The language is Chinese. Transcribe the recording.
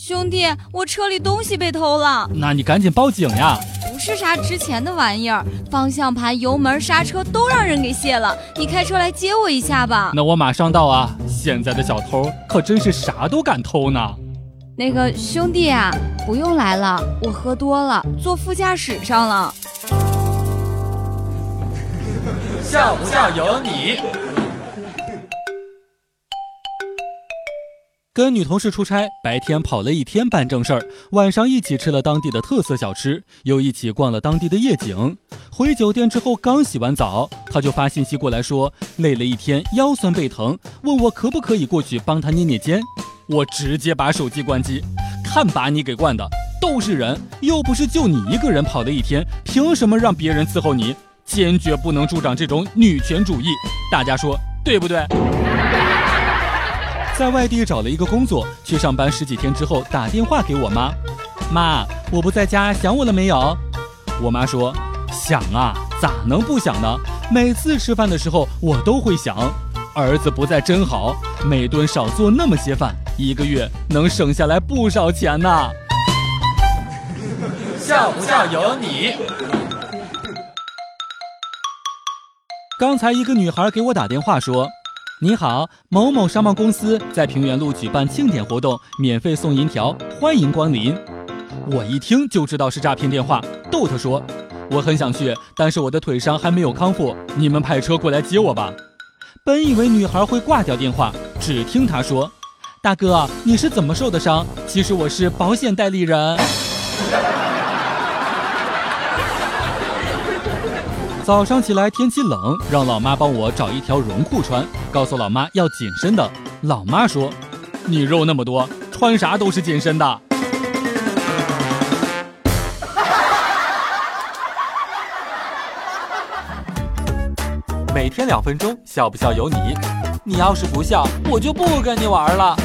兄弟，我车里东西被偷了。那你赶紧报警呀！不是啥值钱的玩意儿，方向盘、油门、刹车都让人给卸了。你开车来接我一下吧。那我马上到啊！现在的小偷可真是啥都敢偷呢。那个兄弟啊，不用来了，我喝多了，坐副驾驶上了。笑不笑由你。跟女同事出差，白天跑了一天办正事儿，晚上一起吃了当地的特色小吃，又一起逛了当地的夜景。回酒店之后刚洗完澡，他就发信息过来说累了一天，腰酸背疼，问我可不可以过去帮他捏捏肩。我直接把手机关机，看把你给惯的，都是人，又不是就你一个人跑了一天，凭什么让别人伺候你？坚决不能助长这种女权主义，大家说对不对？在外地找了一个工作，去上班十几天之后，打电话给我妈，妈，我不在家，想我了没有？我妈说，想啊，咋能不想呢？每次吃饭的时候，我都会想，儿子不在真好，每顿少做那么些饭，一个月能省下来不少钱呢。笑不笑由你。刚才一个女孩给我打电话说。你好，某某商贸公司在平原路举办庆典活动，免费送银条，欢迎光临。我一听就知道是诈骗电话，逗他说：“我很想去，但是我的腿伤还没有康复，你们派车过来接我吧。”本以为女孩会挂掉电话，只听她说：“大哥，你是怎么受的伤？其实我是保险代理人。”早上起来天气冷，让老妈帮我找一条绒裤穿，告诉老妈要紧身的。老妈说：“你肉那么多，穿啥都是紧身的。” 每天两分钟，笑不笑由你。你要是不笑，我就不跟你玩了。